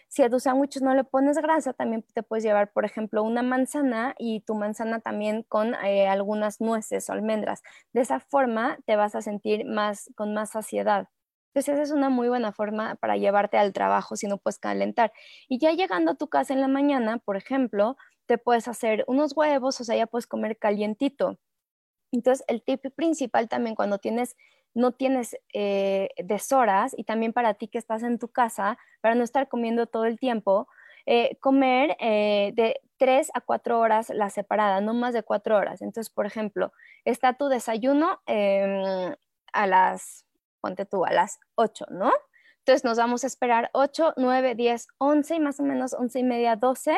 S1: Si a tus sándwiches no le pones grasa, también te puedes llevar, por ejemplo, una manzana y tu manzana también con eh, algunas nueces o almendras. De esa forma te vas a sentir más con más saciedad. Entonces esa es una muy buena forma para llevarte al trabajo si no puedes calentar. Y ya llegando a tu casa en la mañana, por ejemplo, te puedes hacer unos huevos, o sea, ya puedes comer calientito. Entonces el tip principal también cuando tienes no tienes eh, deshoras y también para ti que estás en tu casa, para no estar comiendo todo el tiempo, eh, comer eh, de tres a cuatro horas la separada, no más de cuatro horas. Entonces, por ejemplo, está tu desayuno em, a las, ponte tú, a las 8, ¿no? Entonces nos vamos a esperar 8, 9, 10, 11 y más o menos 11 y media, 12,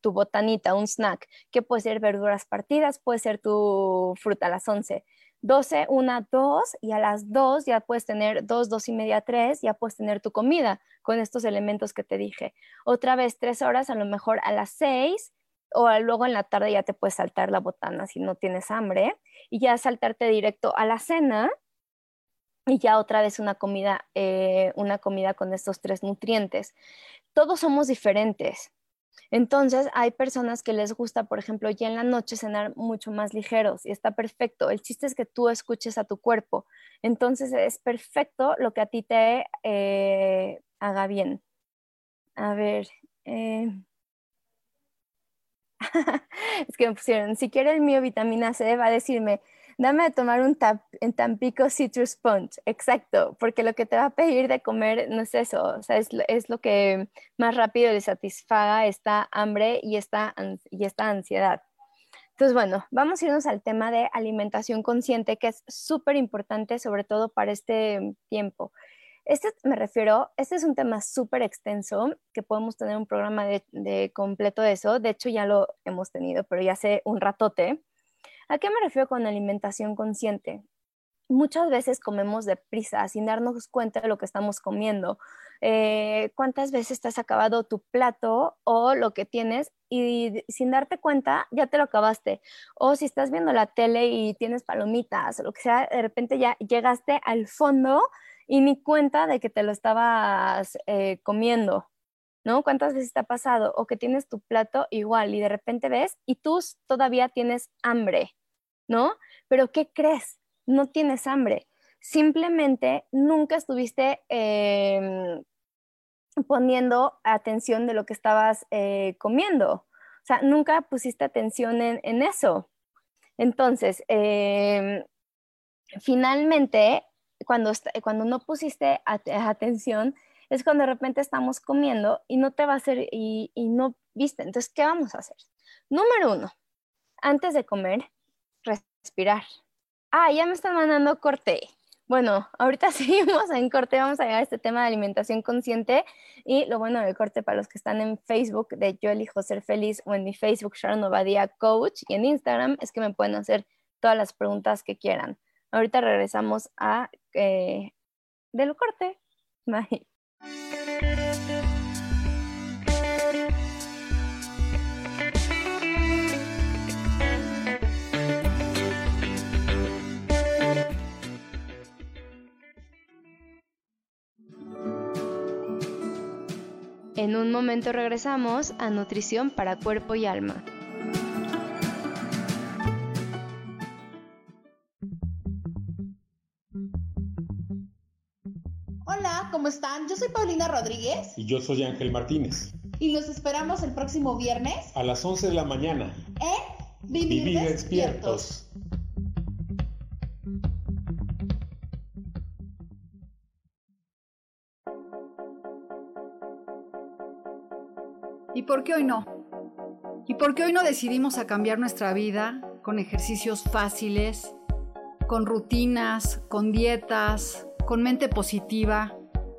S1: tu botanita, un snack, que puede ser verduras partidas, puede ser tu fruta a las 11. 12, 1, 2 y a las 2 ya puedes tener 2, 2 y media, 3, ya puedes tener tu comida con estos elementos que te dije. Otra vez 3 horas, a lo mejor a las 6 o luego en la tarde ya te puedes saltar la botana si no tienes hambre y ya saltarte directo a la cena y ya otra vez una comida, eh, una comida con estos tres nutrientes. Todos somos diferentes. Entonces, hay personas que les gusta, por ejemplo, ya en la noche cenar mucho más ligeros y está perfecto. El chiste es que tú escuches a tu cuerpo. Entonces, es perfecto lo que a ti te eh, haga bien. A ver. Eh. es que me pusieron, si quiere el mío vitamina C, va a decirme, dame de tomar un tap, en Tampico Citrus Punch, exacto, porque lo que te va a pedir de comer no es eso, sea, es, lo que más rápido le satisfaga esta hambre y esta, y esta ansiedad. Entonces, bueno, vamos a irnos al tema de alimentación consciente, que es súper importante, sobre todo para este tiempo. Este me refiero, este es un tema súper extenso, que podemos tener un programa de, de completo de eso. De hecho, ya lo hemos tenido, pero ya hace un ratote. ¿A qué me refiero con alimentación consciente? Muchas veces comemos deprisa sin darnos cuenta de lo que estamos comiendo. Eh, ¿Cuántas veces te has acabado tu plato o lo que tienes y sin darte cuenta ya te lo acabaste? O si estás viendo la tele y tienes palomitas o lo que sea, de repente ya llegaste al fondo y ni cuenta de que te lo estabas eh, comiendo. ¿No? ¿Cuántas veces te ha pasado? O que tienes tu plato igual y de repente ves y tú todavía tienes hambre. ¿no? Pero ¿qué crees? No tienes hambre. Simplemente nunca estuviste em, poniendo atención de lo que estabas eh, comiendo. O sea, nunca pusiste atención en, eso. Entonces, em, finalmente, cuando, cuando no pusiste atención, es cuando de repente estamos comiendo y no te va a hacer y, no viste. Entonces, ¿qué vamos a hacer? Número uno, antes de comer, respirar. Ah, ya me están mandando corte. Bueno, ahorita seguimos en corte, vamos a llegar a este tema de alimentación consciente y lo bueno del corte para los que están en Facebook de Yo elijo ser feliz o en mi Facebook Sharon Obadia Coach y en Instagram es que me pueden hacer todas las preguntas que quieran. Ahorita regresamos a eh, del corte. Bye. En un momento regresamos a Nutrición para Cuerpo y Alma.
S3: ¿Cómo están? Yo soy Paulina Rodríguez.
S4: Y yo soy Ángel Martínez.
S3: Y los esperamos el próximo viernes.
S4: A las 11 de la mañana.
S3: En Vivir, despiertos.
S5: ¿Y por qué hoy no? ¿Y por qué hoy no decidimos a cambiar nuestra vida con ejercicios fáciles, con rutinas, con dietas, con mente positiva?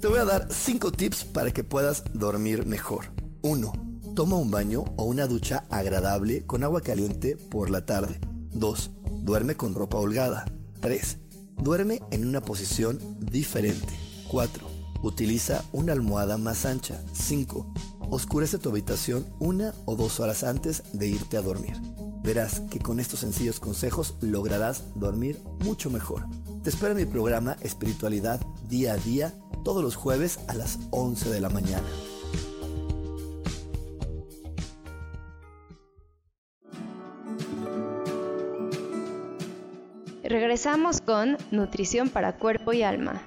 S6: Te voy a dar 5 tips para que puedas dormir mejor. 1. Toma un baño o una ducha agradable con agua caliente por la tarde. 2. Duerme con ropa holgada. 3. Duerme en una posición diferente. 4. Utiliza una almohada más ancha. 5. Oscurece tu habitación una o dos horas antes de irte a dormir. Verás que con estos sencillos consejos lograrás dormir mucho mejor. Te espero en mi programa Espiritualidad Día a Día todos los jueves a las 11 de la mañana.
S1: Regresamos con Nutrición para Cuerpo y Alma.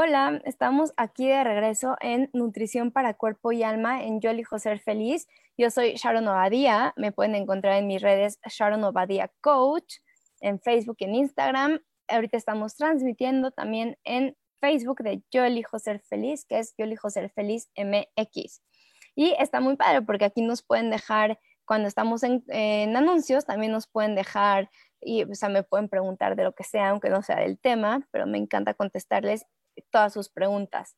S1: Hola, estamos aquí de regreso en Nutrición para Cuerpo y Alma en Yo elijo ser feliz. Yo soy Sharon Obadía, me pueden encontrar en mis redes Sharon Obadía Coach, en Facebook y en Instagram. Ahorita estamos transmitiendo también en Facebook de Yo elijo ser feliz, que es Yo elijo ser feliz MX. Y está muy padre porque aquí nos pueden dejar, cuando estamos en, anuncios, también nos pueden dejar y o sea, me pueden preguntar de lo que sea, aunque no sea del tema, pero me encanta contestarles todas sus preguntas.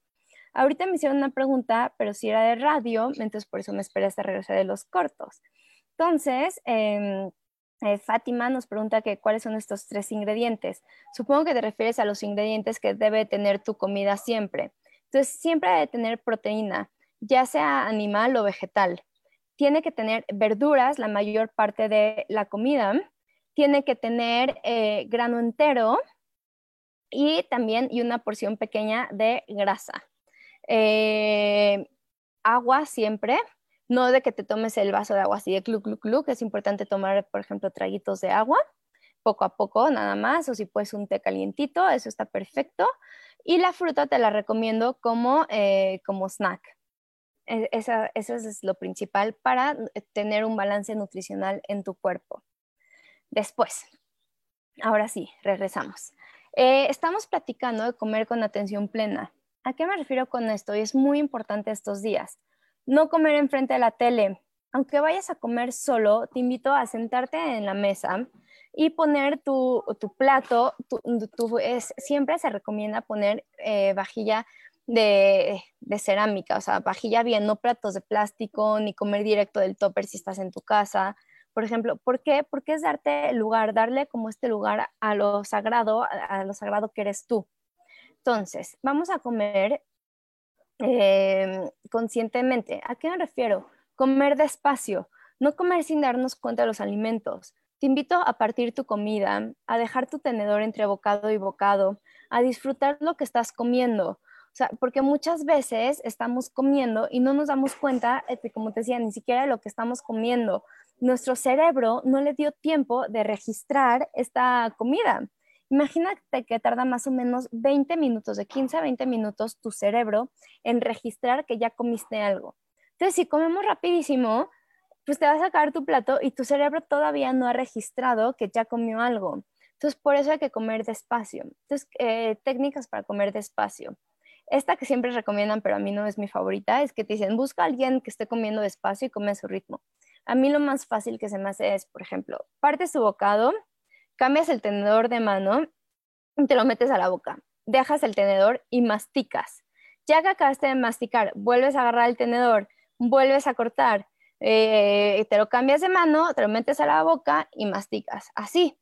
S1: Ahorita me hicieron una pregunta, pero si era de radio, entonces por eso me esperé hasta regresar de los cortos. Entonces, em, eh, Fátima nos pregunta que cuáles son estos tres ingredientes. Supongo que te refieres a los ingredientes que debe tener tu comida siempre. Entonces, siempre debe tener proteína, ya sea animal o vegetal. Tiene que tener verduras la mayor parte de la comida. Tiene que tener eh, grano entero, y también y una porción pequeña de grasa. Eh, agua siempre, no de que te tomes el vaso de agua así de clu, clu, clu, que es importante tomar, por ejemplo, traguitos de agua, poco a poco nada más, o si puedes un té calientito, eso está perfecto. Y la fruta te la recomiendo como, eh, como snack. E, eso es lo principal para tener un balance nutricional en tu cuerpo. Después, ahora sí, regresamos. Eh, estamos platicando de comer con atención plena. ¿A qué me refiero con esto? Y es muy importante estos días. No comer enfrente de la tele. Aunque vayas a comer solo, te invito a sentarte en la mesa y poner tu, plato. siempre se recomienda poner eh, vajilla de, de, cerámica, o sea, vajilla bien, no platos de plástico, ni comer directo del topper si estás en tu casa por ejemplo, ¿por qué? Porque es darte lugar, darle como este lugar a lo sagrado, a lo sagrado que eres tú. Entonces, vamos a comer em, conscientemente. ¿A qué me refiero? Comer despacio, no comer sin darnos cuenta de los alimentos. Te invito a partir tu comida, a dejar tu tenedor entre bocado y bocado, a disfrutar lo que estás comiendo. O sea, porque muchas veces estamos comiendo y no nos damos cuenta, este, como te decía, ni siquiera de lo que estamos comiendo nuestro cerebro no le dio tiempo de registrar esta comida Imagínate que tarda más o menos 20 minutos, de 15 a 20 minutos, tu cerebro en registrar que ya comiste algo. Entonces, si comemos rapidísimo, pues te vas a sacar tu plato y tu cerebro todavía no ha registrado que ya comió algo. Entonces, por eso hay que comer despacio. Entonces, eh, técnicas para comer despacio. Esta que siempre recomiendan, pero a mí no es mi favorita, es que te dicen, busca a alguien que esté comiendo despacio y come a su ritmo. A mí lo más fácil que se me hace es, por ejemplo, partes tu bocado, cambias el tenedor de mano y te lo metes a la boca. Dejas el tenedor y masticas. Ya que acabaste de masticar, vuelves a agarrar el tenedor, vuelves a cortar, eh, te lo cambias de mano, te lo metes a la boca y masticas. Así.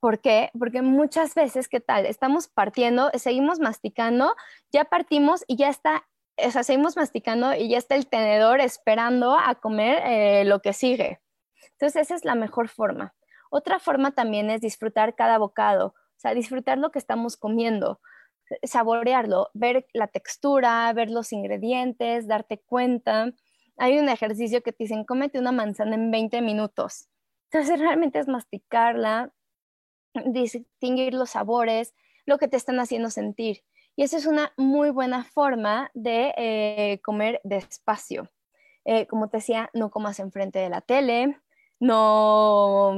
S1: ¿Por qué? Porque muchas veces, ¿qué tal? Estamos partiendo, seguimos masticando, ya partimos y ya está, o sea, seguimos masticando y ya está el tenedor esperando a comer eh, lo que sigue. Entonces, esa es la mejor forma. Otra forma también es disfrutar cada bocado, o sea, disfrutar lo que estamos comiendo, saborearlo, ver la textura, ver los ingredientes, darte cuenta. Hay un ejercicio que te dicen, cómete una manzana en 20 minutos. Entonces, realmente es masticarla, distinguir los sabores, lo que te están haciendo sentir. Y esa es una muy buena forma de eh, comer despacio. Eh, como te decía, no comas enfrente de la tele, no,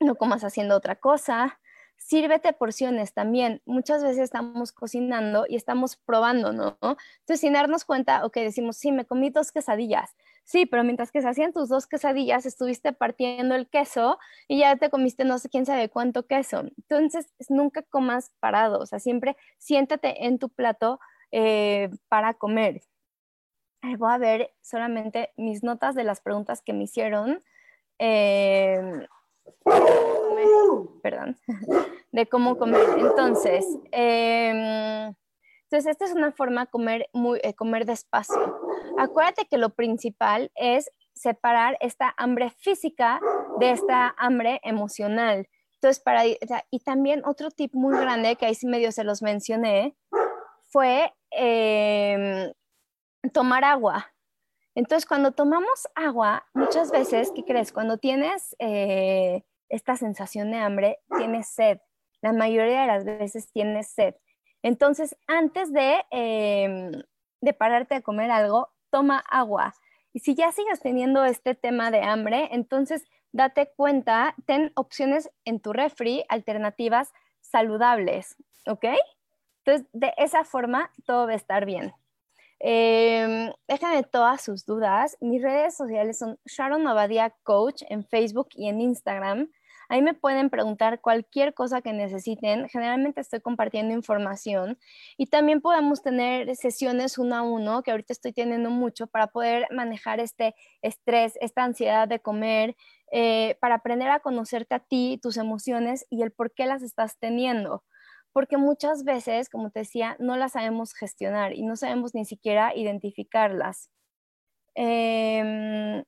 S1: no comas haciendo otra cosa, sírvete porciones también. Muchas veces estamos cocinando y estamos probando, ¿no? Entonces, sin darnos cuenta, ok, decimos, sí, me comí dos quesadillas. Sí, pero mientras que se hacían tus dos quesadillas, estuviste partiendo el queso y ya te comiste no sé quién sabe cuánto queso. Entonces, nunca comas parado, o sea, siempre siéntate en tu plato eh, para comer. Voy a ver solamente mis notas de las preguntas que me hicieron. Eh, perdón, de cómo comer. Entonces, em, entonces esta es una forma de comer, muy, eh, comer despacio. Acuérdate que lo principal es separar esta hambre física de esta hambre emocional. Entonces, para, y también otro tip muy grande que ahí sí medio se los mencioné fue em, tomar agua. Entonces, cuando tomamos agua, muchas veces, ¿qué crees? Cuando tienes eh, esta sensación de hambre, tienes sed. La mayoría de las veces tienes sed. Entonces, antes de, em, de pararte a comer algo, toma agua. Y si ya sigues teniendo este tema de hambre, entonces date cuenta, ten opciones en tu refri, alternativas saludables, ¿ok? Entonces, de esa forma, todo va a estar bien. Eh, déjame todas sus dudas. Mis redes sociales son Sharon Obadia Coach en Facebook y en Instagram. Ahí me pueden preguntar cualquier cosa que necesiten. Generalmente estoy compartiendo información y también podemos tener sesiones uno a uno, que ahorita estoy teniendo mucho, para poder manejar este estrés, esta ansiedad de comer, eh, para aprender a conocerte a ti, tus emociones y el por qué las estás teniendo porque muchas veces, como te decía, no las sabemos gestionar y no sabemos ni siquiera identificarlas. Em,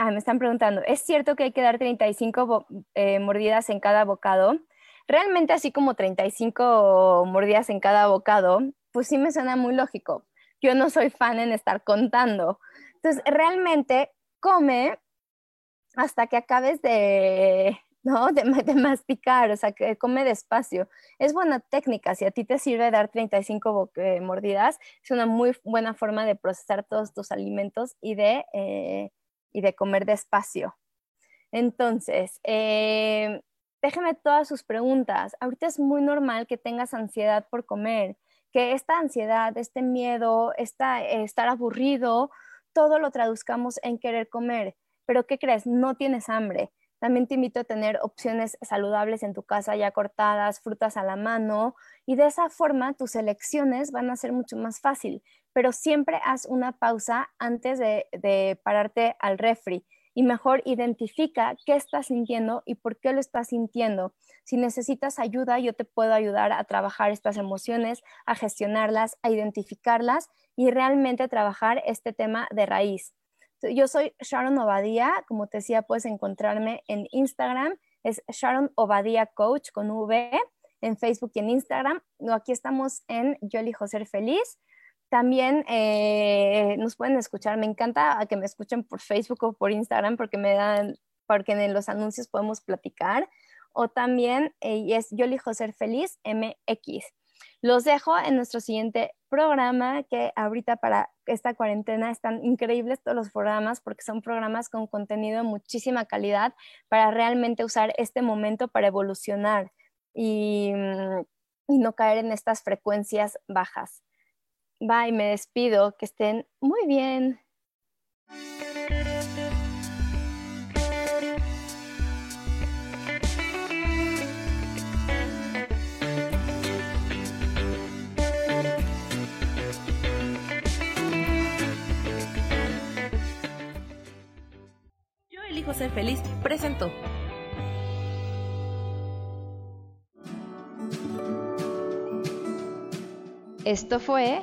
S1: ah, me están preguntando, ¿es cierto que hay que dar 35 eh, mordidas en cada bocado? Realmente así como 35 mordidas en cada bocado, pues sí me suena muy lógico. Yo no soy fan en estar contando. Entonces, realmente come hasta que acabes de, ¿no? De, masticar, o sea, que come despacio. Es buena técnica, si a ti te sirve dar 35 eh, mordidas, es una muy buena forma de procesar todos tus alimentos y de, eh, y de comer despacio. Entonces, eh, déjeme todas sus preguntas. Ahorita es muy normal que tengas ansiedad por comer, que esta ansiedad, este miedo, esta, estar aburrido, todo lo traduzcamos en querer comer. Pero ¿qué crees? No tienes hambre también te invito a tener opciones saludables en tu casa ya cortadas, frutas a la mano y de esa forma tus elecciones van a ser mucho más fácil, pero siempre haz una pausa antes de, pararte al refri y mejor identifica qué estás sintiendo y por qué lo estás sintiendo. Si necesitas ayuda, yo te puedo ayudar a trabajar estas emociones, a gestionarlas, a identificarlas y realmente trabajar este tema de raíz. Yo soy Sharon Obadía, como te decía, puedes encontrarme en Instagram, es Sharon Obadía Coach con V, en Facebook y en Instagram. Aquí estamos en Yo elijo ser feliz. También eh, nos pueden escuchar, me encanta que me escuchen por Facebook o por Instagram porque me dan, porque en los anuncios podemos platicar. o también eh, es Yo elijo ser feliz MX. Los dejo en nuestro siguiente programa, que ahorita para esta cuarentena están increíbles todos los programas porque son programas con contenido de muchísima calidad para realmente usar este momento para evolucionar y, y no caer en estas frecuencias bajas. Bye, me despido, que estén muy bien.
S2: Yo elijo ser feliz, presento.
S1: Esto fue